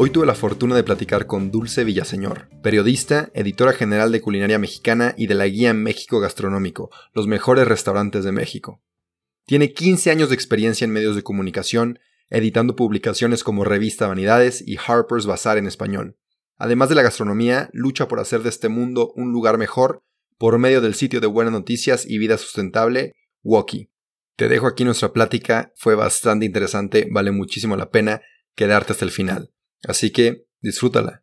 Hoy tuve la fortuna de platicar con Dulce Villaseñor, periodista, editora general de Culinaria Mexicana y de la Guía México Gastronómico, los mejores restaurantes de México. Tiene 15 años de experiencia en medios de comunicación, editando publicaciones como Revista Vanidades y Harper's Bazaar en español. Además de la gastronomía, lucha por hacer de este mundo un lugar mejor por medio del sitio de buenas noticias y vida sustentable, Woki. Te dejo aquí nuestra plática, fue bastante interesante, vale muchísimo la pena quedarte hasta el final. Así que disfrútala.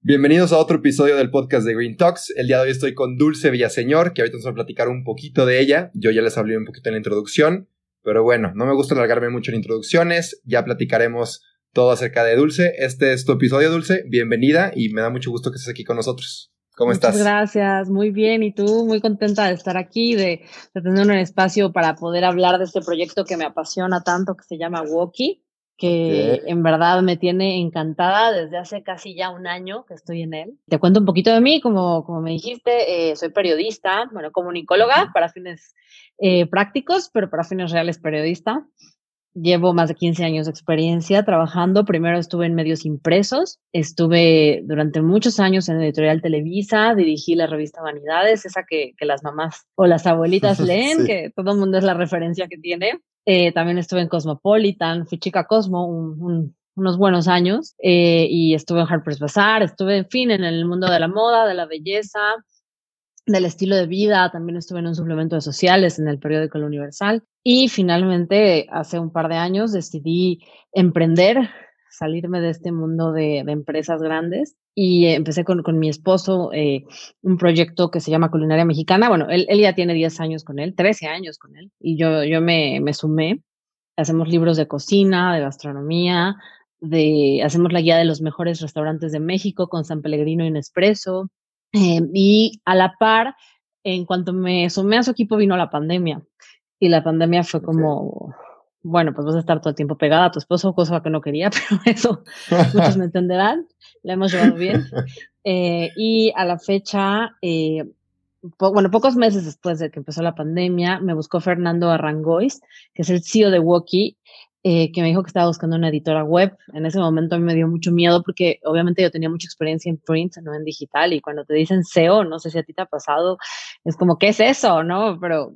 Bienvenidos a otro episodio del podcast de Green Talks. El día de hoy estoy con Dulce Villaseñor, que ahorita nos va a platicar un poquito de ella. Yo ya les hablé un poquito en la introducción, pero bueno, no me gusta alargarme mucho en introducciones. Ya platicaremos todo acerca de Dulce. Este es tu episodio, Dulce. Bienvenida y me da mucho gusto que estés aquí con nosotros. ¿Cómo Muchas estás? Gracias, muy bien. Y tú, muy contenta de estar aquí, de, de, tener un espacio para poder hablar de este proyecto que me apasiona tanto, que se llama Woki que en verdad me tiene encantada desde hace casi ya un año que estoy en él. Te cuento un poquito de mí, como, como me dijiste, eh, soy periodista, bueno, comunicóloga para fines eh, prácticos, pero para fines reales periodista. Llevo más de 15 años de experiencia trabajando. Primero estuve en medios impresos, estuve durante muchos años en Editorial Televisa, dirigí la revista Vanidades, esa que, que las mamás o las abuelitas leen, sí. que todo el mundo es la referencia que tiene. Eh, también estuve en Cosmopolitan, fui chica Cosmo un, un, unos buenos años eh, y estuve en Harper's Bazaar, estuve, en fin, en el mundo de la moda, de la belleza, del estilo de vida, también estuve en un suplemento de sociales en el periódico El Universal y finalmente hace un par de años decidí emprender, salirme de este mundo de empresas grandes y empecé con, con mi esposo eh, un proyecto que se llama Culinaria Mexicana. Bueno, él, él, ya tiene 10 años con él, 13 años con él, y yo, yo me, me sumé. Hacemos libros de cocina, de gastronomía, de, hacemos la guía de los mejores restaurantes de México con San Pellegrino y Nespresso. Eh, y a la par, en cuanto me sumé a su equipo, vino la pandemia. Y la pandemia fue como, okay. Bueno, pues vas a estar todo el tiempo pegada a tu esposo, cosa que no quería, pero eso muchos me entenderán la hemos llevado bien. Eh, y a la fecha, eh, po bueno, pocos meses después de que empezó la pandemia, me buscó Fernando Arrangois, que es el CEO de Woki, eh, que me dijo que estaba buscando una editora web. En ese momento a mí me dio mucho miedo porque obviamente yo tenía mucha experiencia en print, no en digital, y cuando te dicen SEO, no sé si a ti te ha pasado, es como, ¿qué es eso? ¿No? Pero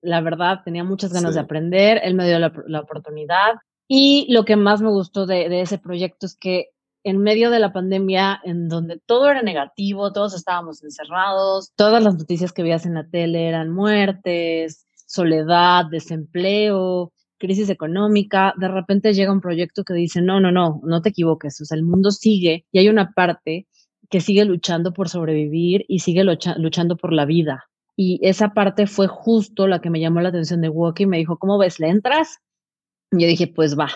la verdad, tenía muchas ganas sí. de aprender, él me dio la, la, oportunidad. Y lo que más me gustó de, de ese proyecto es que en medio de la pandemia, en donde todo era negativo, todos estábamos encerrados, todas las noticias que veías en la tele eran muertes, soledad, desempleo, crisis económica, de repente llega un proyecto que dice, no, no, no, no te equivoques, o sea, el mundo sigue y hay una parte que sigue luchando por sobrevivir y sigue lucha luchando por la vida. Y esa parte fue justo la que me llamó la atención de Woki me dijo, ¿cómo ves? ¿Le entras? Y yo dije, pues va,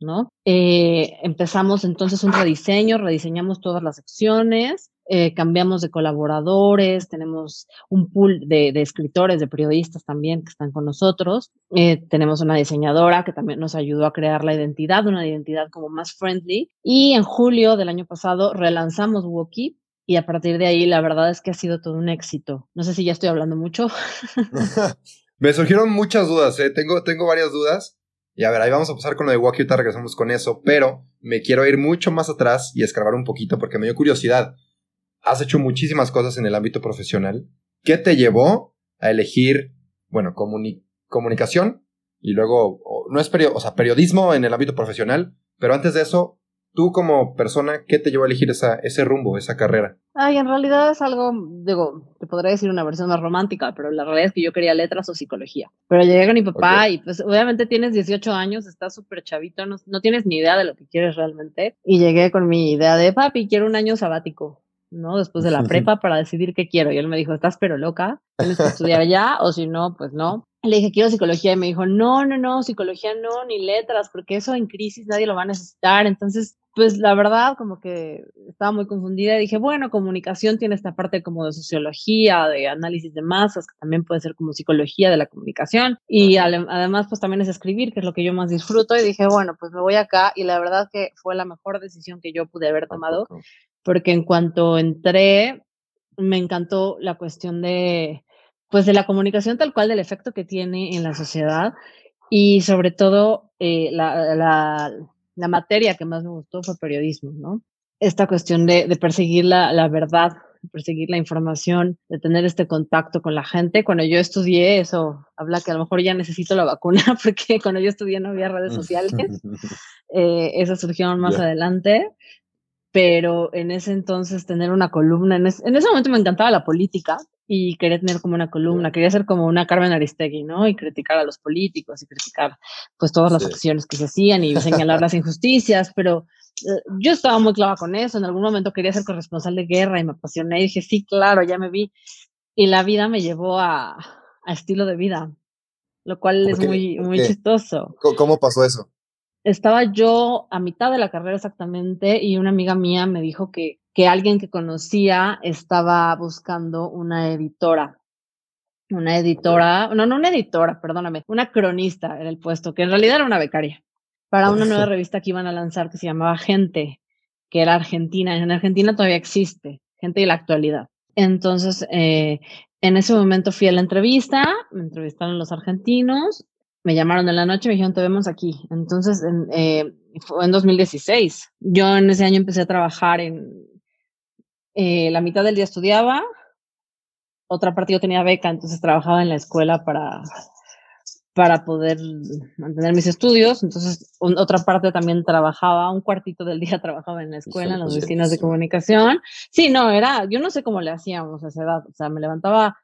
¿no? Eh, empezamos entonces un rediseño, rediseñamos todas las secciones, eh, cambiamos de colaboradores, tenemos un pool de, de, escritores, de periodistas también que están con nosotros, eh, tenemos una diseñadora que también nos ayudó a crear la identidad, una identidad como más friendly, y en julio del año pasado relanzamos Woki, y a partir de ahí la verdad es que ha sido todo un éxito. No sé si ya estoy hablando mucho. Me surgieron muchas dudas, ¿eh? tengo, tengo varias dudas. Y a ver, ahí vamos a pasar con lo de ahorita regresamos con eso, pero me quiero ir mucho más atrás y escarbar un poquito porque me dio curiosidad. Has hecho muchísimas cosas en el ámbito profesional. ¿Qué te llevó a elegir, bueno, comuni comunicación y luego, no es period o sea, periodismo en el ámbito profesional, pero antes de eso, tú como persona, ¿qué te llevó a elegir esa, ese rumbo, esa carrera? Ay, en realidad es algo, digo, te podría decir una versión más romántica, pero la realidad es que yo quería letras o psicología. Pero llegué con mi papá okay. y pues obviamente tienes 18 años, estás súper chavito, no, no, tienes ni idea de lo que quieres realmente. Y llegué con mi idea de, papi, quiero un año sabático, ¿no? Después de la prepa para decidir qué quiero. Y él me dijo, estás pero loca, tienes que estudiar ya o si no, pues no. le dije, quiero psicología y me dijo, no, no, no, psicología no, ni letras, porque eso en crisis nadie lo va a necesitar. Entonces, pues la verdad, como que estaba muy confundida y dije, bueno, comunicación tiene esta parte como de sociología, de análisis de masas, que también puede ser como psicología de la comunicación. Y además, pues también es escribir, que es lo que yo más disfruto. Y dije, bueno, pues me voy acá. Y la verdad que fue la mejor decisión que yo pude haber tomado, porque en cuanto entré, me encantó la cuestión de pues de la comunicación tal cual, del efecto que tiene en la sociedad y sobre todo eh, la, la, la, materia que más me gustó fue periodismo, ¿no? Esta cuestión de, de perseguir la, la verdad, perseguir la información, de tener este contacto con la gente. Cuando yo estudié eso, habla que a lo mejor ya necesito la vacuna porque cuando yo estudié no había redes sociales. eh, eso surgió más adelante. Pero en ese entonces tener una columna, en, en ese momento me encantaba la política, y quería tener como una columna, quería ser como una Carmen Aristegui, ¿no? Y criticar a los políticos y criticar pues todas las acciones que se hacían y señalar las injusticias, pero eh, yo estaba muy clara con eso, en algún momento quería ser corresponsal de guerra y me apasioné y dije, sí, claro, ya me vi. Y la vida me llevó a, a estilo de vida, lo cual es muy, muy chistoso. ¿Cómo pasó eso? Estaba yo a mitad de la carrera exactamente y una amiga mía me dijo que que alguien que conocía estaba buscando una editora. Una editora, no, no una editora, perdóname, una cronista en el puesto, que en realidad era una becaria, para una nueva revista que iban a lanzar que se llamaba Gente, que era argentina. En Argentina todavía existe, Gente y la actualidad. Entonces, eh, en ese momento fui a la entrevista, me entrevistaron los argentinos, me llamaron en la noche y me dijeron, te vemos aquí. Entonces, en, eh, fue en 2016. Yo en ese año empecé a trabajar en, eh, la mitad del día estudiaba, otra parte yo tenía beca, entonces trabajaba en la escuela para, para poder mantener mis estudios. Entonces, otra parte también trabajaba, un cuartito del día trabajaba en la escuela, en las oficinas de comunicación. Sí, no, era, yo no sé cómo le hacíamos a esa edad. O sea, me levantaba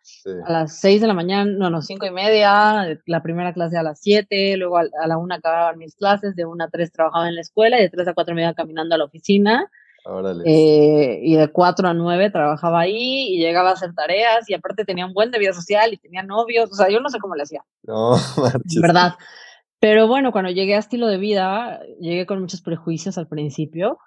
a las seis de la mañana, no, no, cinco y media, la primera clase a las siete, luego a, a la una acababan mis clases, de una a tres trabajaba en la escuela y de tres a cuatro me iba caminando a la oficina eh, y de 4 a 9 trabajaba ahí y llegaba a hacer tareas y aparte tenía un buen de vida social y tenía novios, o sea, yo no sé cómo le hacía. No, ¿verdad? Pero bueno, cuando llegué a estilo de vida, llegué con muchos prejuicios al principio,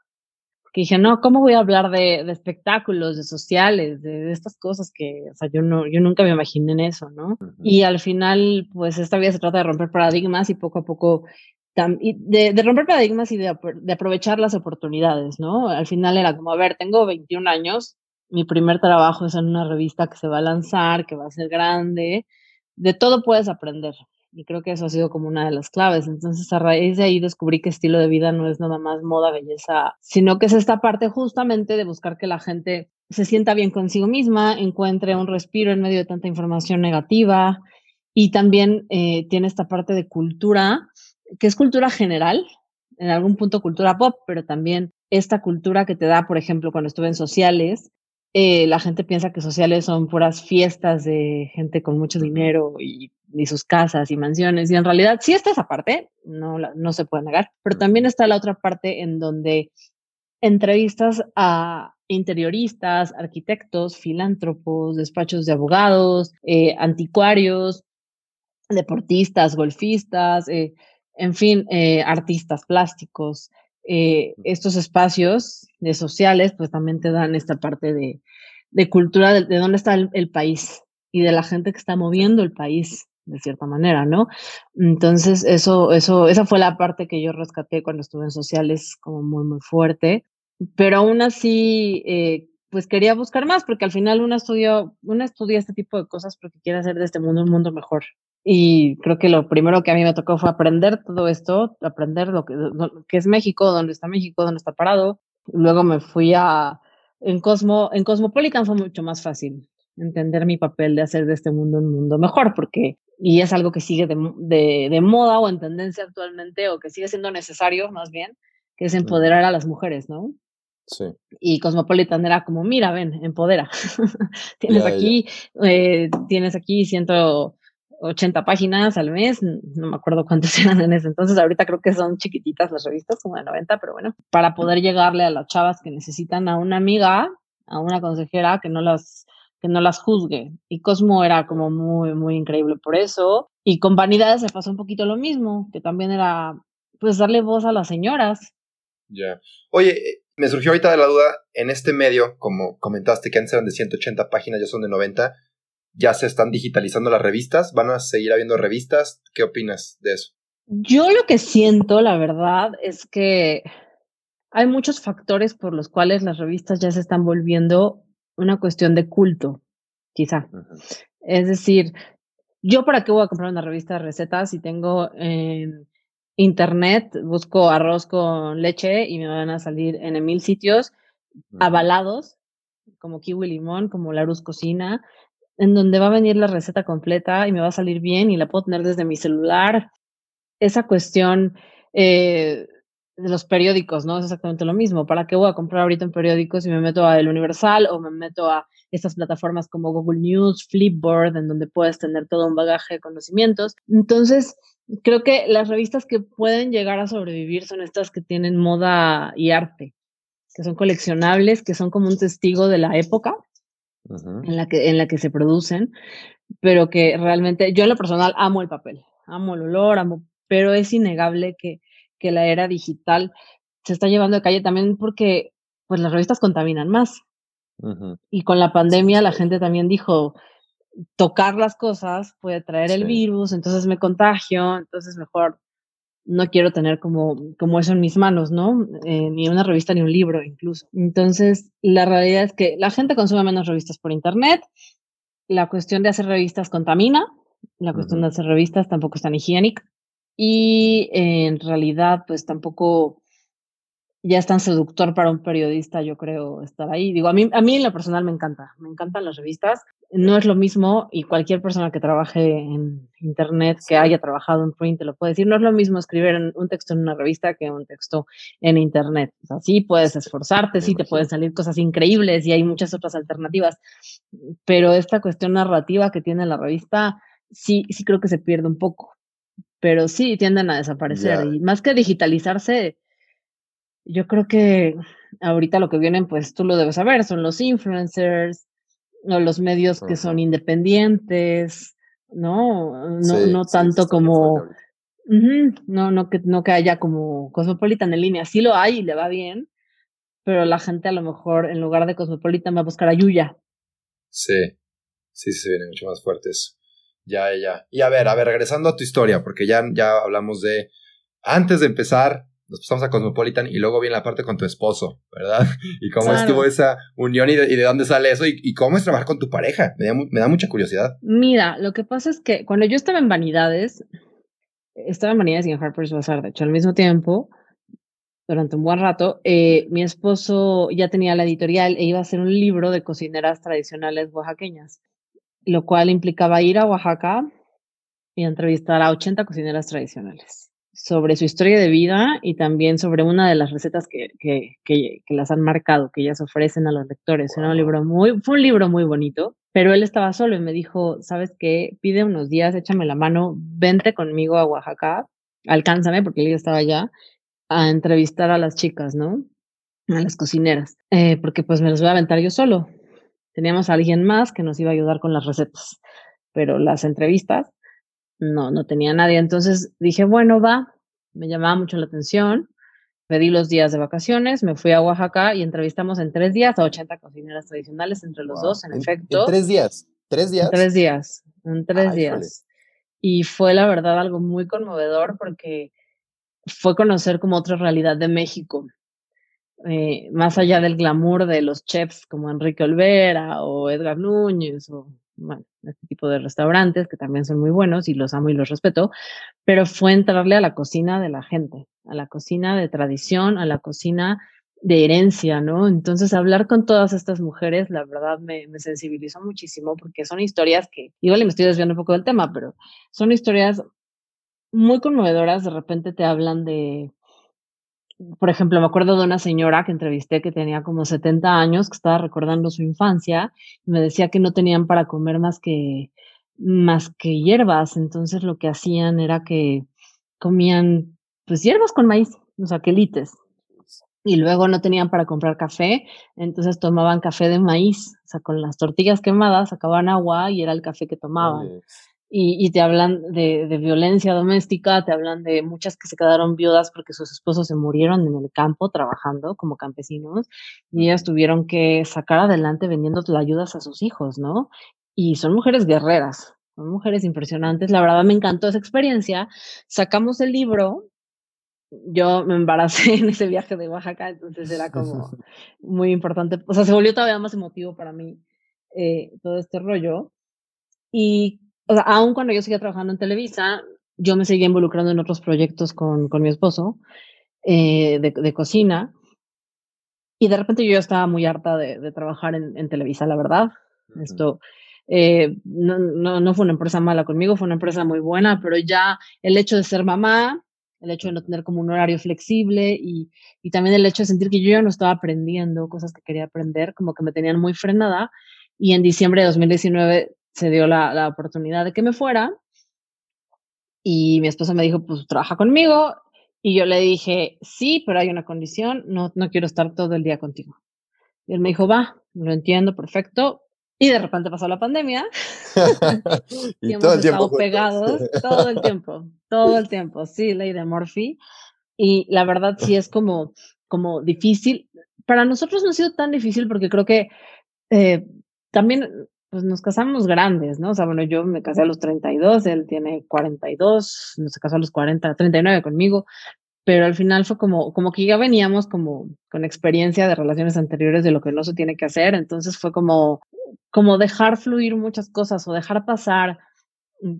que dije, no, ¿cómo voy a hablar de, de espectáculos, de sociales, de, estas cosas que, o sea, yo, no, yo nunca me imaginé en eso, ¿no? Y al final, pues esta vida se trata de romper paradigmas y poco a poco de, romper paradigmas y de, de, aprovechar las oportunidades, ¿no? Al final era como, a ver, tengo 21 años, mi primer trabajo es en una revista que se va a lanzar, que va a ser grande, de todo puedes aprender. Y creo que eso ha sido como una de las claves. Entonces, a raíz de ahí descubrí que estilo de vida no es nada más moda, belleza, sino que es esta parte justamente de buscar que la gente se sienta bien consigo misma, encuentre un respiro en medio de tanta información negativa y también eh, tiene esta parte de cultura que es cultura general, en algún punto cultura pop, pero también esta cultura que te da, por ejemplo, cuando estuve en sociales, eh, la gente piensa que sociales son puras fiestas de gente con mucho dinero y, sus casas y mansiones, y en realidad sí está esa parte, no, no se puede negar, pero también está la otra parte en donde entrevistas a interioristas, arquitectos, filántropos, despachos de abogados, eh, anticuarios, deportistas, golfistas, eh, en fin, eh, artistas plásticos, eh, estos espacios de sociales, pues también te dan esta parte de, de cultura de, dónde está el, país y de la gente que está moviendo el país de cierta manera, ¿no? Entonces, eso, eso, esa fue la parte que yo rescaté cuando estuve en sociales como muy, muy fuerte, pero aún así, eh, pues quería buscar más, porque al final uno estudia, uno estudia este tipo de cosas porque quiere hacer de este mundo un mundo mejor, y creo que lo primero que a mí me tocó fue aprender todo esto, aprender lo que, es México, dónde está México, dónde está parado. Luego me fui a, en, Cosmo, en Cosmopolitan fue mucho más fácil entender mi papel de hacer de este mundo un mundo mejor, porque, y es algo que sigue de, de, de moda o en tendencia actualmente, o que sigue siendo necesario más bien, que es empoderar a las mujeres, ¿no? Sí. Y Cosmopolitan era como, mira, ven, empodera. tienes aquí, Eh, tienes aquí ciento 80 páginas al mes, no me acuerdo cuántas eran en ese entonces, ahorita creo que son chiquititas las revistas, como de 90, pero bueno, para poder llegarle a las chavas que necesitan a una amiga, a una consejera que no las que no las juzgue. Y Cosmo era como muy, muy increíble por eso. Y con Vanidades se pasó un poquito lo mismo, que también era, pues, darle voz a las señoras. Ya. Oye, eh, me surgió ahorita de la duda, en este medio, como comentaste que antes eran de 180 páginas, ya son de 90, ya se están digitalizando las revistas, van a seguir habiendo revistas, ¿qué opinas de eso? Yo lo que siento, la verdad, es que hay muchos factores por los cuales las revistas ya se están volviendo una cuestión de culto, quizá. Es decir, yo para qué voy a comprar una revista de recetas si tengo en internet, busco arroz con leche y me van a salir en mil sitios avalados, como Kiwi Limón, como Larus Cocina, en donde va a venir la receta completa y me va a salir bien y la puedo tener desde mi celular esa cuestión eh, de los periódicos, ¿no? Es exactamente lo mismo. ¿Para qué voy a comprar ahorita en periódicos si me meto a El Universal o me meto a estas plataformas como Google News, Flipboard, en donde puedes tener todo un bagaje de conocimientos? Entonces, creo que las revistas que pueden llegar a sobrevivir son estas que tienen moda y arte, que son coleccionables, que son como un testigo de la época en, la que, en la que se producen, pero que realmente yo en lo personal amo el papel, amo el olor, amo pero es innegable que, que la era digital se está llevando de calle también porque pues las revistas contaminan más. Y con la pandemia la gente también dijo, tocar las cosas puede traer el virus, entonces me contagio, entonces mejor no quiero tener como, como eso en mis manos, ¿no? Eh, ni una revista ni un libro incluso. Entonces, la realidad es que la gente consume menos revistas por Internet, la cuestión de hacer revistas contamina, la cuestión de hacer revistas tampoco es tan higiénica y en realidad pues tampoco ya es tan seductor para un periodista, yo creo, estar ahí. Digo, a mí, a mí en lo personal me encanta, me encantan las revistas. No es lo mismo y cualquier persona que trabaje en Internet, que haya trabajado en print, te lo puede decir, no es lo mismo escribir un texto en una revista que un texto en Internet. O sea, sí puedes esforzarte, sí te pueden salir cosas increíbles y hay muchas otras alternativas, pero esta cuestión narrativa que tiene la revista, sí, sí creo que se pierde un poco pero sí tienden a desaparecer. Y más que digitalizarse, yo creo que ahorita lo que vienen, pues tú lo debes saber, son los influencers o los medios que son independientes, ¿no? No, no tanto como... no, no, que, no que haya como Cosmopolitan en línea. Sí lo hay y le va bien, pero la gente a lo mejor en lugar de Cosmopolitan va a buscar a Yuya. Sí, sí, se viene mucho más fuerte eso. Ya, ya. Y a ver, a ver, regresando a tu historia, porque ya, ya hablamos de. Antes de empezar, nos pasamos a Cosmopolitan y luego viene la parte con tu esposo, ¿verdad? Y cómo estuvo esa unión y de, dónde sale eso y, cómo es trabajar con tu pareja. Me da, me da, mucha curiosidad. Mira, lo que pasa es que cuando yo estaba en Vanidades, estaba en Vanidades y en Harper's Bazaar, de hecho, al mismo tiempo, durante un buen rato, eh, mi esposo ya tenía la editorial e iba a hacer un libro de cocineras tradicionales oaxaqueñas lo cual implicaba ir a Oaxaca y entrevistar a 80 cocineras tradicionales sobre su historia de vida y también sobre una de las recetas que, que, que, las han marcado, que ellas ofrecen a los lectores. un libro muy, fue un libro muy bonito, pero él estaba solo y me dijo, ¿sabes qué? Pide unos días, échame la mano, vente conmigo a Oaxaca, alcánzame, porque él ya estaba allá, a entrevistar a las chicas, ¿no? A las cocineras, eh, porque pues me los voy a aventar yo solo. Teníamos a alguien más que nos iba a ayudar con las recetas, pero las entrevistas no, no tenía nadie. Entonces dije, bueno, va, me llamaba mucho la atención. Pedí los días de vacaciones, me fui a Oaxaca y entrevistamos en tres días a 80 cocineras tradicionales entre los dos, en, efecto. En tres días, tres días. En tres días, en tres días. Y fue la verdad algo muy conmovedor porque fue conocer como otra realidad de México. Eh, más allá del glamour de los chefs como Enrique Olvera o Edgar Núñez o bueno, este tipo de restaurantes que también son muy buenos y los amo y los respeto, pero fue entrarle a la cocina de la gente, a la cocina de tradición, a la cocina de herencia, ¿no? Entonces hablar con todas estas mujeres, la verdad me, me sensibilizó muchísimo porque son historias que, igual me estoy desviando un poco del tema, pero son historias muy conmovedoras, de repente te hablan de por ejemplo, me acuerdo de una señora que entrevisté que tenía como 70 años, que estaba recordando su infancia, y me decía que no tenían para comer más que, más que hierbas, entonces lo que hacían era que comían pues hierbas con maíz, o sea, quelites, y luego no tenían para comprar café, entonces tomaban café de maíz, o sea, con las tortillas quemadas sacaban agua y era el café que tomaban. Y, te hablan de, violencia doméstica, te hablan de muchas que se quedaron viudas porque sus esposos se murieron en el campo trabajando como campesinos y ellas tuvieron que sacar adelante vendiendo ayudas a sus hijos, ¿no? Y son mujeres guerreras, son mujeres impresionantes. La verdad me encantó esa experiencia. Sacamos el libro. Yo me embaracé en ese viaje de Oaxaca, entonces era como muy importante. O sea, se volvió todavía más emotivo para mí eh, todo este rollo. Y o sea, aun cuando yo seguía trabajando en Televisa, yo me seguía involucrando en otros proyectos con, con mi esposo eh, de, de, cocina. Y de repente yo estaba muy harta de, de trabajar en, en, Televisa, la verdad. Esto eh, no, no, no, fue una empresa mala conmigo, fue una empresa muy buena, pero ya el hecho de ser mamá, el hecho de no tener como un horario flexible y, y también el hecho de sentir que yo ya no estaba aprendiendo cosas que quería aprender, como que me tenían muy frenada. Y en diciembre de 2019 se dio la, la oportunidad de que me fuera y mi esposa me dijo, pues trabaja conmigo. Y yo le dije, sí, pero hay una condición, no, no quiero estar todo el día contigo. Y él me dijo, va, lo entiendo, perfecto. Y de repente pasó la pandemia. y, hemos estado pegados todo el tiempo, todo el tiempo. Sí, ley de Murphy. Y la verdad sí es como, como difícil. Para nosotros no ha sido tan difícil porque creo que eh, también pues nos casamos grandes, ¿no? O sea, bueno, yo me casé a los 32, él tiene 42, no se casó a los 40, 39 conmigo, pero al final fue como, como que ya veníamos como con experiencia de relaciones anteriores de lo que no se tiene que hacer, entonces fue como, como dejar fluir muchas cosas o dejar pasar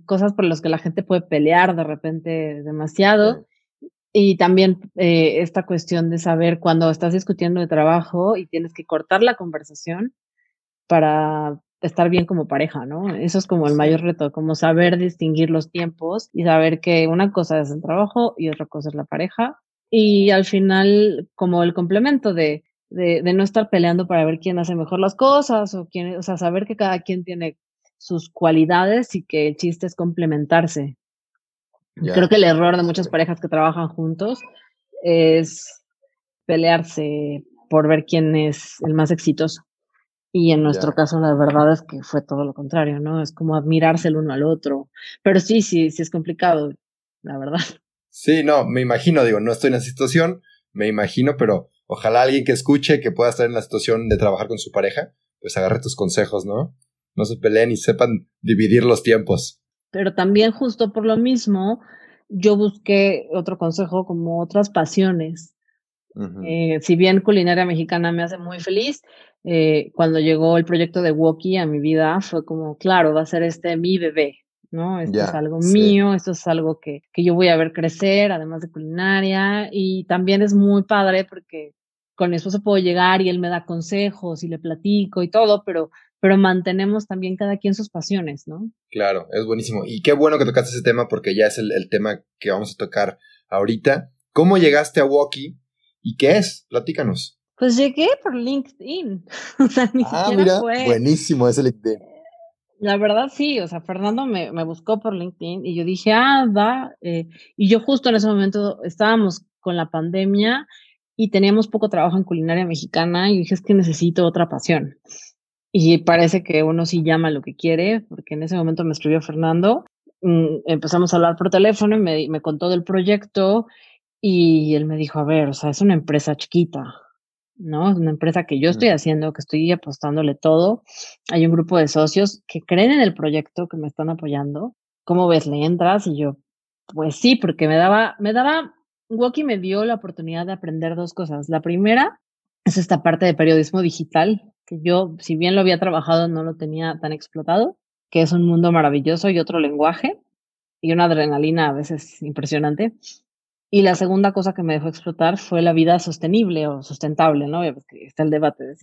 cosas por las que la gente puede pelear de repente demasiado. Y también eh, esta cuestión de saber cuando estás discutiendo de trabajo y tienes que cortar la conversación para estar bien como pareja, ¿no? Eso es como el mayor reto, como saber distinguir los tiempos y saber que una cosa es el trabajo y otra cosa es la pareja. Y al final, como el complemento de, de, no estar peleando para ver quién hace mejor las cosas o quién, o sea, saber que cada quien tiene sus cualidades y que el chiste es complementarse. Creo que el error de muchas parejas que trabajan juntos es pelearse por ver quién es el más exitoso. Y en nuestro caso, la verdad es que fue todo lo contrario, ¿no? Es como admirarse el uno al otro. Pero sí, sí, sí es complicado, la verdad. Sí, no, me imagino, digo, no estoy en esa situación, me imagino, pero ojalá alguien que escuche que pueda estar en la situación de trabajar con su pareja, pues agarre tus consejos, ¿no? No se peleen y sepan dividir los tiempos. Pero también justo por lo mismo, yo busqué otro consejo como otras pasiones. Eh, si bien culinaria mexicana me hace muy feliz, eh, cuando llegó el proyecto de Woki a mi vida, fue como, claro, va a ser este mi bebé, ¿no? Esto es algo mío, esto es algo que, que yo voy a ver crecer, además de culinaria, y también es muy padre porque con eso se puedo llegar y él me da consejos y le platico y todo, pero, pero mantenemos también cada quien sus pasiones, ¿no? Claro, es buenísimo. Y qué bueno que tocaste ese tema porque ya es el, el tema que vamos a tocar ahorita. ¿Cómo llegaste a Woki y qué es? Platícanos. Pues llegué por LinkedIn. o sea, ni ah, siquiera fue. Buenísimo ese LinkedIn. La verdad sí, o sea, Fernando me, me buscó por LinkedIn y yo dije, ah, va. Eh, y yo justo en ese momento estábamos con la pandemia y teníamos poco trabajo en culinaria mexicana y dije, es que necesito otra pasión. Y parece que uno sí llama lo que quiere, porque en ese momento me escribió Fernando, mm, empezamos a hablar por teléfono y me, me contó del proyecto y él me dijo, a ver, o sea, es una empresa chiquita, ¿no? Es una empresa que yo estoy haciendo, que estoy apostándole todo. Hay un grupo de socios que creen en el proyecto, que me están apoyando. ¿Cómo ves? ¿Le entras? Y yo, pues sí, porque me daba, me daba, Woki me dio la oportunidad de aprender dos cosas. La primera es esta parte de periodismo digital, que yo, si bien lo había trabajado, no lo tenía tan explotado, que es un mundo maravilloso y otro lenguaje y una adrenalina a veces impresionante. Y la segunda cosa que me dejó explotar fue la vida sostenible o sustentable, ¿no? Porque está el debate. De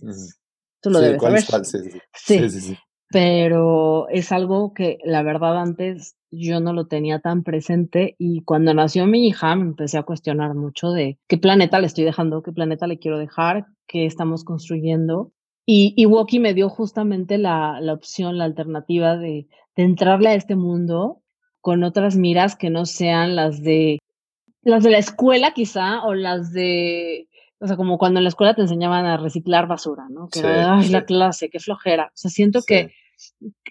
Tú lo debes saber. Sí. Sí, sí, Pero es algo que la verdad antes yo no lo tenía tan presente y cuando nació mi hija me empecé a cuestionar mucho de qué planeta le estoy dejando, qué planeta le quiero dejar, qué estamos construyendo. Y, y Woki me dio justamente la, la opción, la alternativa de, de entrarle a este mundo con otras miras que no sean las de las de la escuela quizá, o las de, o sea, como cuando en la escuela te enseñaban a reciclar basura, ¿no? Que era, ay, la clase, qué flojera. O sea, siento que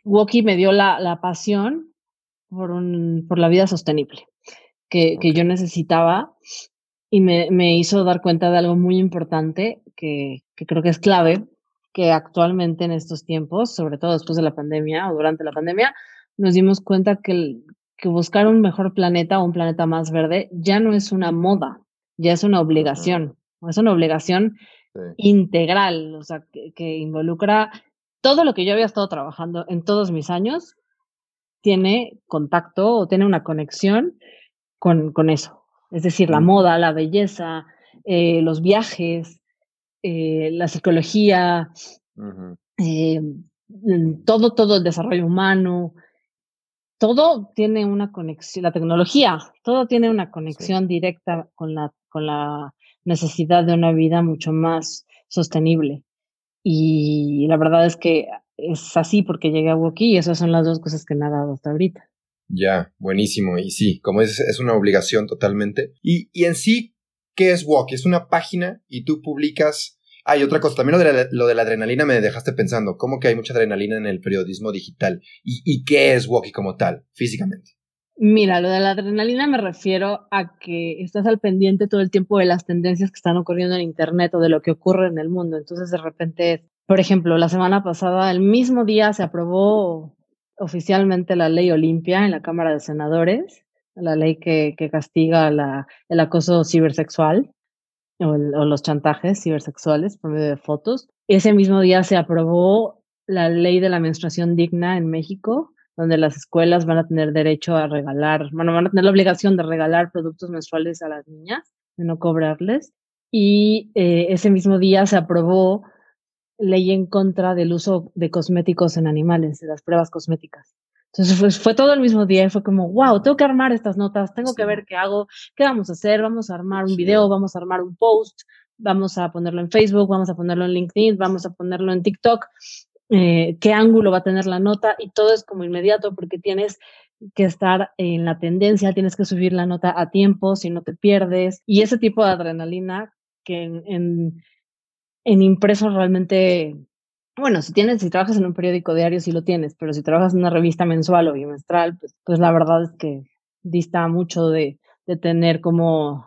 Woki me dio la, la pasión por, un, por la vida sostenible que, que yo necesitaba y me, me, hizo dar cuenta de algo muy importante que, que creo que es clave, que actualmente en estos tiempos, sobre todo después de la pandemia o durante la pandemia, nos dimos cuenta que, que buscar un mejor planeta o un planeta más verde ya no es una moda, ya es una obligación, es una obligación integral, o sea, que, que, involucra todo lo que yo había estado trabajando en todos mis años, tiene contacto o tiene una conexión con, con eso. Es decir, la moda, la belleza, eh, los viajes, eh, la psicología, eh, todo, todo el desarrollo humano, todo tiene una conexión, la tecnología, todo tiene una conexión directa con la, con la necesidad de una vida mucho más sostenible. Y la verdad es que es así porque llegué a Woki y esas son las dos cosas que me ha dado hasta ahorita. Ya, buenísimo. Y sí, como es, es una obligación totalmente. Y, y en sí, ¿qué es Woki? Es una página y tú publicas hay otra cosa, también lo de, la, lo de la adrenalina me dejaste pensando, ¿cómo que hay mucha adrenalina en el periodismo digital? ¿Y, y qué es Woki como tal, físicamente? Mira, lo de la adrenalina me refiero a que estás al pendiente todo el tiempo de las tendencias que están ocurriendo en Internet o de lo que ocurre en el mundo. Entonces, de repente, por ejemplo, la semana pasada, el mismo día se aprobó oficialmente la ley Olimpia en la Cámara de Senadores, la ley que, castiga el acoso cibersexual o, o los chantajes cibersexuales por medio de fotos. Ese mismo día se aprobó la ley de la menstruación digna en México, donde las escuelas van a tener derecho a regalar, bueno, van a tener la obligación de regalar productos menstruales a las niñas, de no cobrarles. Y eh, ese mismo día se aprobó ley en contra del uso de cosméticos en animales, de las pruebas cosméticas. Entonces fue, fue, todo el mismo día y fue como, wow, tengo que armar estas notas, tengo sí. que ver qué hago, qué vamos a hacer, vamos a armar un video, vamos a armar un post, vamos a ponerlo en Facebook, vamos a ponerlo en LinkedIn, vamos a ponerlo en TikTok eh, qué ángulo va a tener la nota y todo es como inmediato porque tienes que estar en la tendencia, tienes que subir la nota a tiempo, si no te pierdes. Y ese tipo de adrenalina que en, en, en impreso realmente, bueno, si tienes, si trabajas en un periódico diario, sí lo tienes, pero si trabajas en una revista mensual o bimestral, pues, pues la verdad es que dista mucho de, de tener como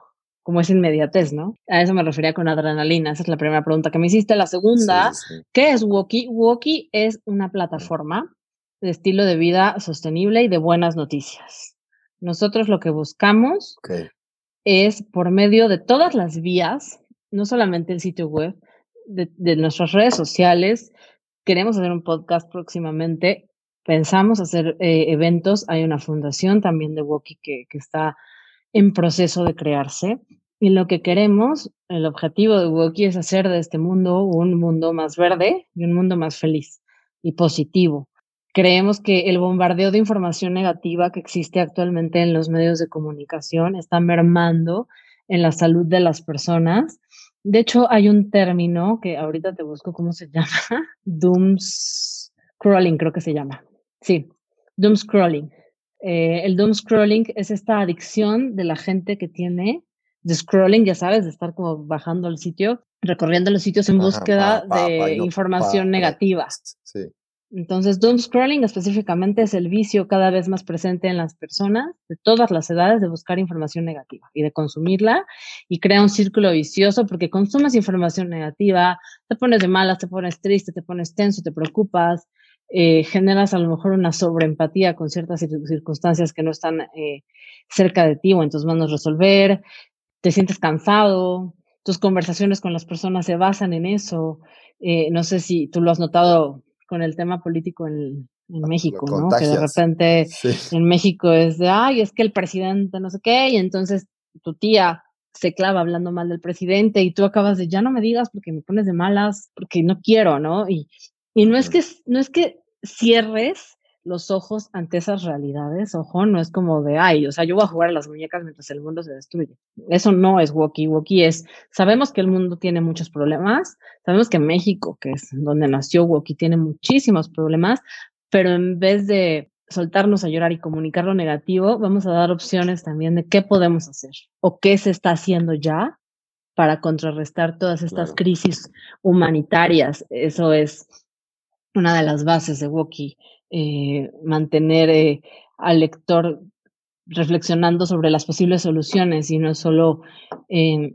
como esa inmediatez, ¿no? A eso me refería con adrenalina. Esa es la primera pregunta que me hiciste. La segunda, sí, sí. ¿qué es Woki? Woki es una plataforma de estilo de vida sostenible y de buenas noticias. Nosotros lo que buscamos okay. es por medio de todas las vías, no solamente el sitio web, de, nuestras redes sociales. Queremos hacer un podcast próximamente. Pensamos hacer eh, eventos. Hay una fundación también de Woki que, que está en proceso de crearse. Y lo que queremos, el objetivo de Woki es hacer de este mundo un mundo más verde y un mundo más feliz y positivo. Creemos que el bombardeo de información negativa que existe actualmente en los medios de comunicación está mermando en la salud de las personas. De hecho, hay un término que ahorita te busco cómo se llama, doom scrolling creo que se llama. Sí, doom scrolling. Eh, el doom scrolling es esta adicción de la gente que tiene de scrolling, ya sabes, de estar como bajando el sitio, recorriendo los sitios en búsqueda Ajá, pa, pa, de no, información negativa. Sí. Entonces, doom scrolling específicamente es el vicio cada vez más presente en las personas de todas las edades de buscar información negativa y de consumirla y crea un círculo vicioso porque consumes información negativa, te pones de malas, te pones triste, te pones tenso, te preocupas, eh, generas a lo mejor una sobreempatía con ciertas circunstancias que no están eh, cerca de ti o en tus manos resolver, te sientes cansado, tus conversaciones con las personas se basan en eso. Eh, no sé si tú lo has notado con el tema político en, en México, ¿no? Que de repente sí. en México es de, ay, es que el presidente no sé qué, y entonces tu tía se clava hablando mal del presidente y tú acabas de, ya no me digas porque me pones de malas, porque no quiero, ¿no? Y, y no es que, no es que cierres los ojos ante esas realidades. Ojo, no es como de, ay, o sea, yo voy a jugar a las muñecas mientras el mundo se destruye. Eso no es walkie walkie, es, sabemos que el mundo tiene muchos problemas, sabemos que México, que es donde nació walkie, tiene muchísimos problemas, pero en vez de soltarnos a llorar y comunicar lo negativo, vamos a dar opciones también de qué podemos hacer o qué se está haciendo ya para contrarrestar todas estas claro. crisis humanitarias. Eso es una de las bases de Woki, eh, mantener eh, al lector reflexionando sobre las posibles soluciones y no solo eh,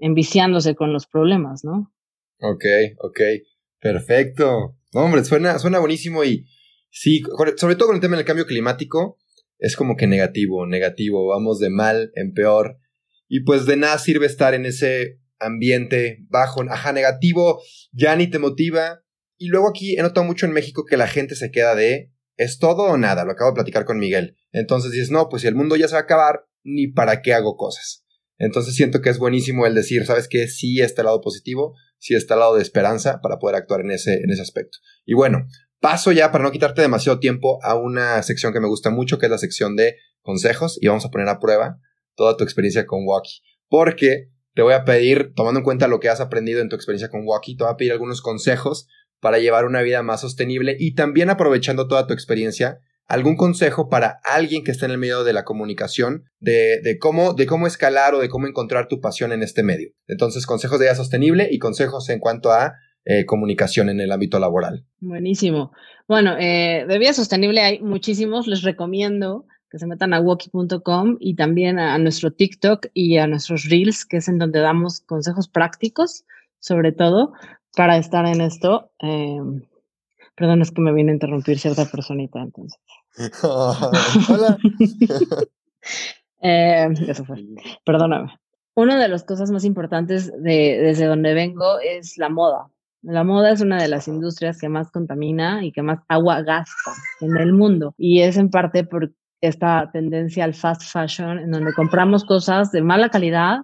enviciándose con los problemas, ¿no? Ok, ok, perfecto. No, hombre, suena, suena buenísimo y sí, sobre todo con el tema del cambio climático, es como que negativo, negativo, vamos de mal en peor. Y pues de nada sirve estar en ese ambiente bajo, ajá, negativo, ya ni te motiva. Y luego aquí he notado mucho en México que la gente se queda de, ¿es todo o nada? Lo acabo de platicar con Miguel. Entonces dices, no, pues si el mundo ya se va a acabar, ni para qué hago cosas. Entonces siento que es buenísimo el decir, ¿sabes qué? Sí está el lado positivo, sí está el lado de esperanza para poder actuar en ese, en ese aspecto. Y bueno, paso ya para no quitarte demasiado tiempo a una sección que me gusta mucho, que es la sección de consejos, y vamos a poner a prueba toda tu experiencia con Walkie. Porque te voy a pedir, tomando en cuenta lo que has aprendido en tu experiencia con Walkie, te voy a pedir algunos consejos para llevar una vida más sostenible y también aprovechando toda tu experiencia, algún consejo para alguien que está en el medio de la comunicación, de, de, cómo, de cómo escalar o de cómo encontrar tu pasión en este medio. Entonces, consejos de vida sostenible y consejos en cuanto a eh, comunicación en el ámbito laboral. Buenísimo. Bueno, eh, de vida sostenible hay muchísimos, les recomiendo que se metan a walkie.com y también a, nuestro TikTok y a nuestros Reels, que es en donde damos consejos prácticos, sobre todo, para estar en esto. Eh, perdón, es que me viene a interrumpir cierta personita, entonces. Hola. eh, eso fue. Perdóname. Una de las cosas más importantes de, desde donde vengo es la moda. La moda es una de las industrias que más contamina y que más agua gasta en el mundo. Y es en parte por esta tendencia al fast fashion, en donde compramos cosas de mala calidad,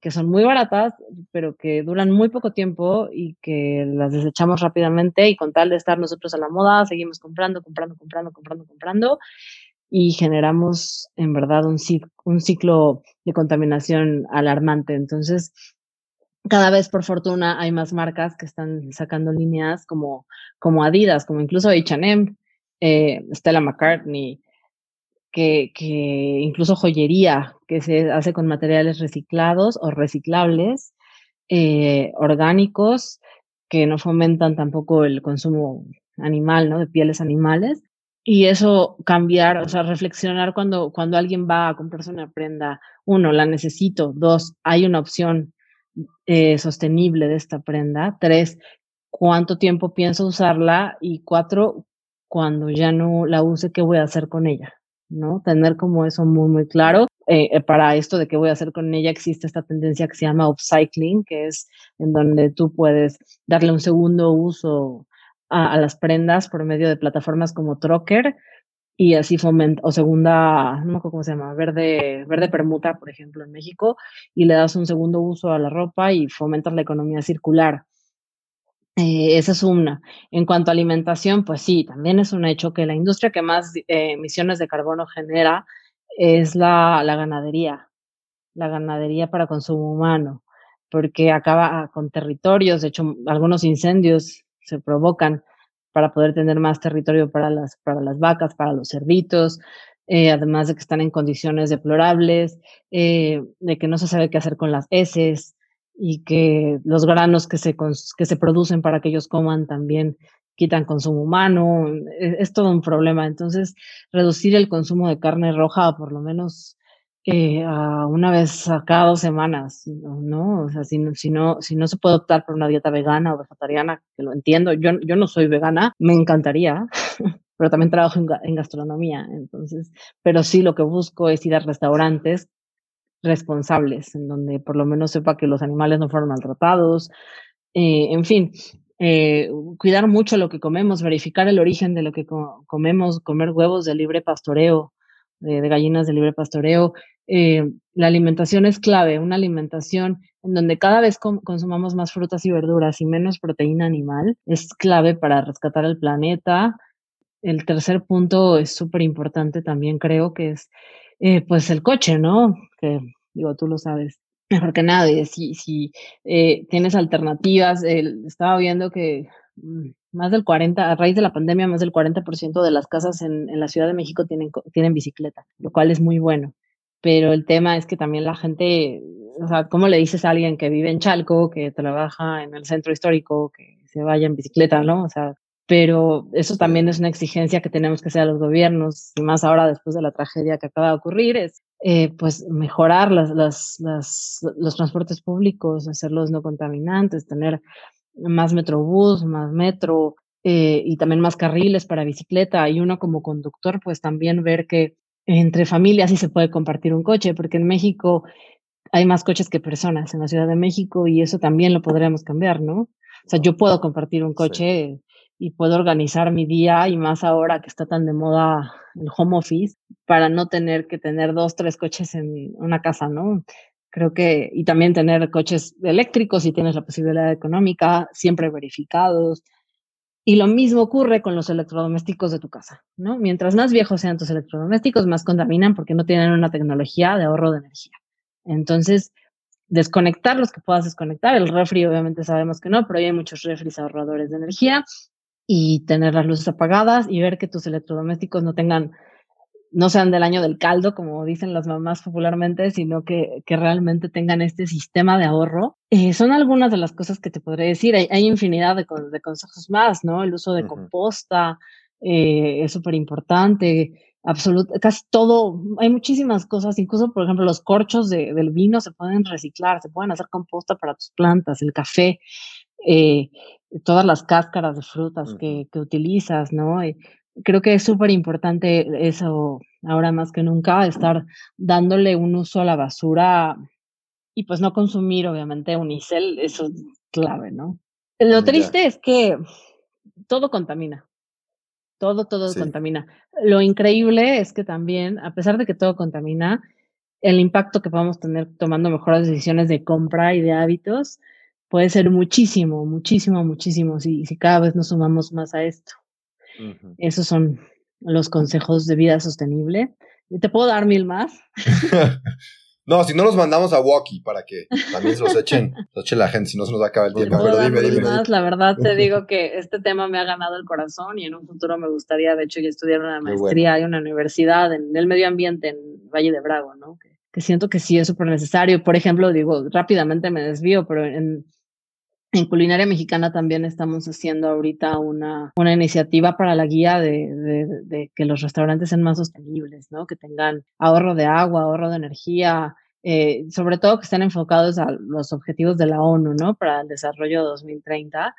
que son muy baratas, pero que duran muy poco tiempo y que las desechamos rápidamente y con tal de estar nosotros a la moda, seguimos comprando, comprando, comprando, comprando, comprando y generamos en verdad un, un ciclo de contaminación alarmante. Entonces, cada vez por fortuna hay más marcas que están sacando líneas como, como Adidas, como incluso H&M, Stella McCartney, que, incluso joyería que se hace con materiales reciclados o reciclables, eh, orgánicos, que no fomentan tampoco el consumo animal, ¿no? De pieles animales. Y eso cambiar, o sea, reflexionar cuando, cuando alguien va a comprarse una prenda, uno, la necesito, dos, hay una opción eh, sostenible de esta prenda, tres, cuánto tiempo pienso usarla y cuatro, cuando ya no la use, ¿qué voy a hacer con ella? ¿No? Tener como eso muy, muy claro. Eh, eh, para esto de qué voy a hacer con ella, existe esta tendencia que se llama upcycling, que es en donde tú puedes darle un segundo uso a, las prendas por medio de plataformas como Trocker y así fomenta, o segunda, no sé cómo se llama, verde, verde permuta, por ejemplo, en México, y le das un segundo uso a la ropa y fomentas la economía circular. Eh, esa es una. En cuanto a alimentación, pues sí, también es un hecho que la industria que más eh, emisiones de carbono genera es la, la, ganadería, la ganadería para consumo humano, porque acaba con territorios, de hecho, algunos incendios se provocan para poder tener más territorio para las, para las vacas, para los cerditos, eh, además de que están en condiciones deplorables, de que no se sabe qué hacer con las heces, y que los granos que se, que se producen para que ellos coman también quitan consumo humano, e, es, todo un problema. Entonces, reducir el consumo de carne roja por lo menos eh, a una vez a cada dos semanas, ¿no? O sea, si, si, no, si no se puede optar por una dieta vegana o vegetariana, que lo entiendo, yo, yo no soy vegana, me encantaría, pero también trabajo en, en gastronomía, entonces, pero sí lo que busco es ir a restaurantes responsables, en donde por lo menos sepa que los animales no fueron maltratados, eh, en fin, eh, cuidar mucho lo que comemos, verificar el origen de lo que comemos, comer huevos de libre pastoreo, de, gallinas de libre pastoreo. Eh, la alimentación es clave, una alimentación en donde cada vez consumamos más frutas y verduras y menos proteína animal es clave para rescatar el planeta. El tercer punto es súper importante también, creo que es eh, pues el coche, ¿no? Que digo, tú lo sabes mejor que nadie. Si, si eh, tienes alternativas, estaba viendo que mm, más del 40, a raíz de la pandemia, más del 40% de las casas en, en, la Ciudad de México tienen, tienen bicicleta, lo cual es muy bueno. Pero el tema es que también la gente, o sea, ¿cómo le dices a alguien que vive en Chalco, que trabaja en el centro histórico, que se vaya en bicicleta, ¿no? O sea, pero eso también es una exigencia que tenemos que hacer a los gobiernos, y más ahora después de la tragedia que acaba de ocurrir, es eh, pues mejorar las, las, las, los transportes públicos, hacerlos no contaminantes, tener más metrobús, más metro eh, y también más carriles para bicicleta. Y uno como conductor, pues también ver que entre familias sí se puede compartir un coche, porque en México hay más coches que personas en la Ciudad de México y eso también lo podríamos cambiar, ¿no? O sea, yo puedo compartir un coche y puedo organizar mi día y más ahora que está tan de moda el home office para no tener que tener dos, tres coches en una casa, ¿no? Creo que, y también tener coches eléctricos si tienes la posibilidad económica, siempre verificados. Y lo mismo ocurre con los electrodomésticos de tu casa, ¿no? Mientras más viejos sean tus electrodomésticos, más contaminan porque no tienen una tecnología de ahorro de energía. Entonces, desconectar los que puedas desconectar. El refri obviamente sabemos que no, pero hay muchos refris ahorradores de energía y tener las luces apagadas y ver que tus electrodomésticos no tengan, no sean del año del caldo, como dicen las mamás popularmente, sino que, que realmente tengan este sistema de ahorro. Eh, son algunas de las cosas que te podré decir. Hay, hay infinidad de, de, consejos más, ¿no? El uso de composta eh, es súper importante. Absoluto, casi todo, hay muchísimas cosas, incluso por ejemplo los corchos de, del vino se pueden reciclar, se pueden hacer composta para tus plantas, el café, eh, todas las cáscaras de frutas que, que, utilizas, ¿no? Eh, creo que es súper importante eso, ahora más que nunca, estar dándole un uso a la basura y pues no consumir, obviamente, unicel, eso es clave, ¿no? Lo triste es que todo contamina, todo, todo contamina. Lo increíble es que también, a pesar de que todo contamina, el impacto que podemos tener tomando mejores decisiones de compra y de hábitos puede ser muchísimo, muchísimo, muchísimo si, si cada vez nos sumamos más a esto. Esos son los consejos de vida sostenible. Te puedo dar mil más. no, si no los mandamos a Walkie para que también se los echen, los eche la gente, si no se nos va a acabar el tiempo. Pero dime, dime, más. La verdad te digo que este tema me ha ganado el corazón y en un futuro me gustaría, de hecho, ya estudiar una maestría en una universidad en el medio ambiente en Valle de Bravo, ¿no? Que, que siento que sí es súper necesario. Por ejemplo, digo, rápidamente me desvío, pero en, en culinaria mexicana también estamos haciendo ahorita una, una iniciativa para la guía de, de, que los restaurantes sean más sostenibles, ¿no? Que tengan ahorro de agua, ahorro de energía, eh, sobre todo que estén enfocados a los objetivos de la ONU, ¿no? Para el desarrollo 2030,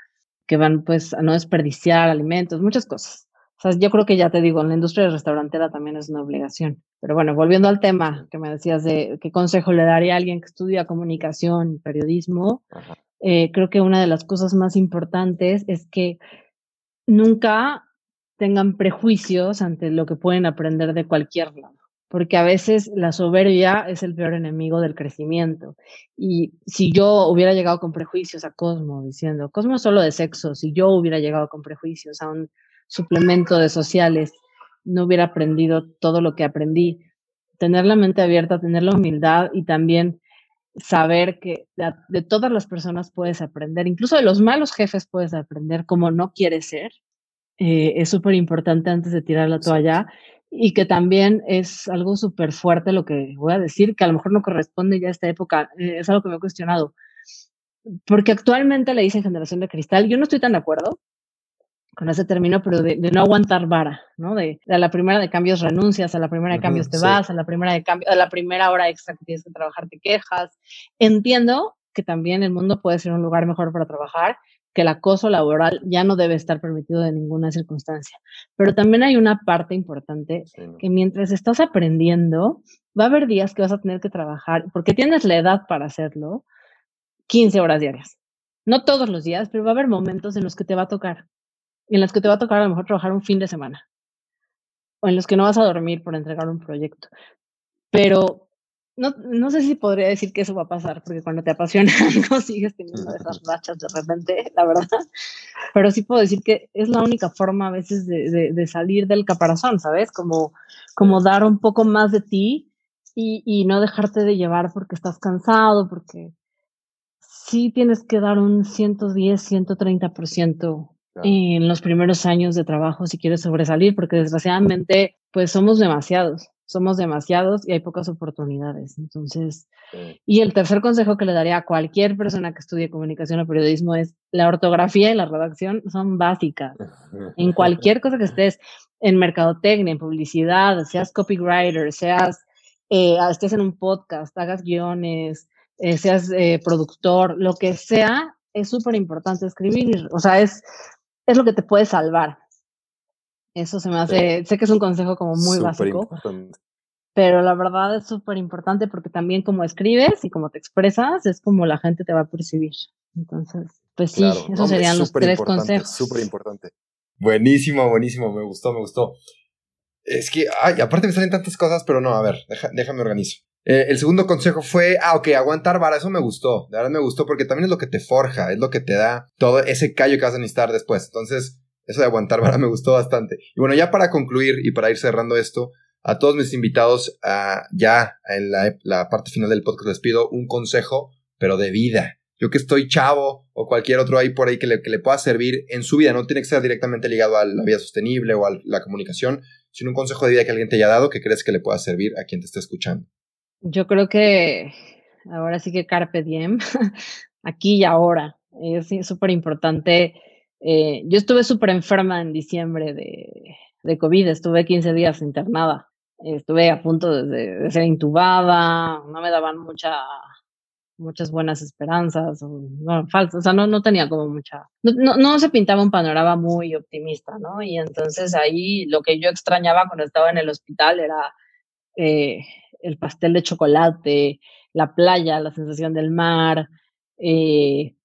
que van pues a no desperdiciar alimentos, muchas cosas. O sea, yo creo que ya te digo, en la industria restaurantera también es una obligación. Pero bueno, volviendo al tema que me decías de qué consejo le daría a alguien que estudia comunicación, periodismo, eh, creo que una de las cosas más importantes es que nunca tengan prejuicios ante lo que pueden aprender de cualquier lado, porque a veces la soberbia es el peor enemigo del crecimiento. Y si yo hubiera llegado con prejuicios a Cosmo, diciendo, Cosmo es solo de sexo, si yo hubiera llegado con prejuicios a un suplemento de sociales, no hubiera aprendido todo lo que aprendí. Tener la mente abierta, tener la humildad y también saber que de, todas las personas puedes aprender, incluso de los malos jefes puedes aprender como no quieres ser. Eh, es súper importante antes de tirar la toalla y que también es algo súper fuerte lo que voy a decir, que a lo mejor no corresponde ya a esta época, eh, es algo que me he cuestionado. Porque actualmente le dicen generación de cristal, yo no estoy tan de acuerdo, con ese término, pero de, no aguantar vara, ¿no? De, a la primera de cambios renuncias, a la primera de cambios te vas, a la primera de cambio, a la primera hora extra que tienes que trabajar te quejas. Entiendo que también el mundo puede ser un lugar mejor para trabajar, que el acoso laboral ya no debe estar permitido de ninguna circunstancia. Pero también hay una parte importante que mientras estás aprendiendo, va a haber días que vas a tener que trabajar, porque tienes la edad para hacerlo, 15 horas diarias. No todos los días, pero va a haber momentos en los que te va a tocar en las que te va a tocar a lo mejor trabajar un fin de semana, o en los que no vas a dormir por entregar un proyecto. Pero no, no sé si podría decir que eso va a pasar, porque cuando te apasiona algo sigues teniendo esas rachas de repente, la verdad. Pero sí puedo decir que es la única forma a veces de, de, salir del caparazón, ¿sabes? Como, como dar un poco más de ti y, y no dejarte de llevar porque estás cansado, porque sí tienes que dar un 110, 130% en los primeros años de trabajo si quieres sobresalir, porque desgraciadamente pues somos demasiados. somos demasiados y hay pocas oportunidades. Entonces, y el tercer consejo que le daría a cualquier persona que estudie comunicación o periodismo es la ortografía y la redacción son básicas. En cualquier cosa que estés, en mercadotecnia, en publicidad, seas copywriter, seas, eh, estés en un podcast, hagas guiones, eh, seas eh, productor, lo que sea, es súper importante escribir. O sea, es, es lo que te puede salvar. Eso se me hace, sé que es un consejo como muy básico, pero la verdad es súper importante porque también como escribes y como te expresas es como la gente te va a percibir. Entonces, pues sí, esos serían los tres consejos. Súper importante. Buenísimo, buenísimo, me gustó, me gustó. Es que, ay, aparte me salen tantas cosas, pero no, a ver, déjame organizo. Eh, el segundo consejo fue, ah, ok, aguantar vara, eso me gustó, de verdad me gustó porque también es lo que te forja, es lo que te da todo ese callo que vas a necesitar después. Entonces, eso de aguantar vara me gustó bastante. Y bueno, ya para concluir y para ir cerrando esto, a todos mis invitados, ya en la, parte final del podcast les pido un consejo, pero de vida. Yo que estoy chavo o cualquier otro ahí por ahí que le, que le pueda servir en su vida, no tiene que ser directamente ligado a la vida sostenible o a la comunicación, sino un consejo de vida que alguien te haya dado que crees que le pueda servir a quien te esté escuchando. Yo creo que ahora sí que carpe diem, aquí y ahora. Es súper importante eh, yo estuve súper enferma en diciembre de, de, COVID, estuve 15 días internada, estuve a punto de, ser intubada, no me daban mucha, muchas buenas esperanzas, no, falsas, o sea, no, no tenía como mucha, no, no, se pintaba un panorama muy optimista, ¿no? Y entonces ahí lo que yo extrañaba cuando estaba en el hospital era eh, el pastel de chocolate, la playa, la sensación del mar, eh,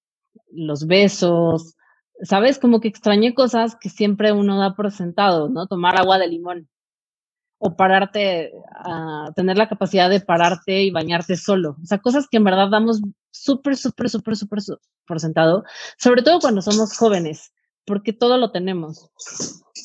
los besos, ¿sabes? Como que extrañé cosas que siempre uno da por sentado, ¿no? Tomar agua de limón o pararte, a tener la capacidad de pararte y bañarte solo. O sea, cosas que en verdad damos súper, súper, súper, súper por sentado, sobre todo cuando somos jóvenes, porque todo lo tenemos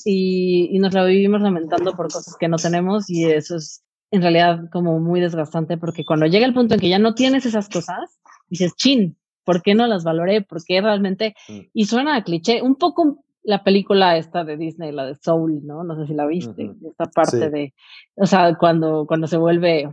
y, y nos lo vivimos lamentando por cosas que no tenemos y eso es en realidad como muy desgastante porque cuando llega el punto en que ya no tienes esas cosas, dices, chin, ¿Por qué no las valoré? ¿Por qué realmente? Mm. Y suena a cliché, un poco la película esta de Disney, la de Soul, ¿no? No sé si la viste, esta parte de, o sea, cuando, cuando se vuelve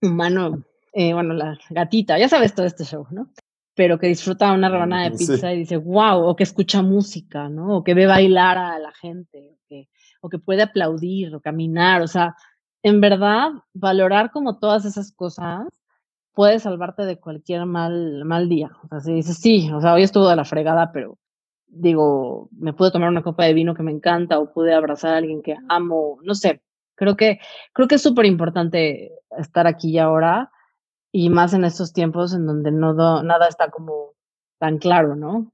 humano, eh, bueno, la gatita, ya sabes todo este show, ¿no? Pero que disfruta una rebanada de pizza y dice, wow, o que escucha música, ¿no? O que ve bailar a la gente, o que, o que puede aplaudir o caminar, o sea, en verdad, valorar como todas esas cosas puede salvarte de cualquier mal, mal día. O sea, si dices, sí, o sea, hoy estuvo de la fregada, pero digo, me pude tomar una copa de vino que me encanta o pude abrazar a alguien que amo, no sé. Creo que, creo que es súper importante estar aquí y ahora y más en estos tiempos en donde no nada está como tan claro, ¿no?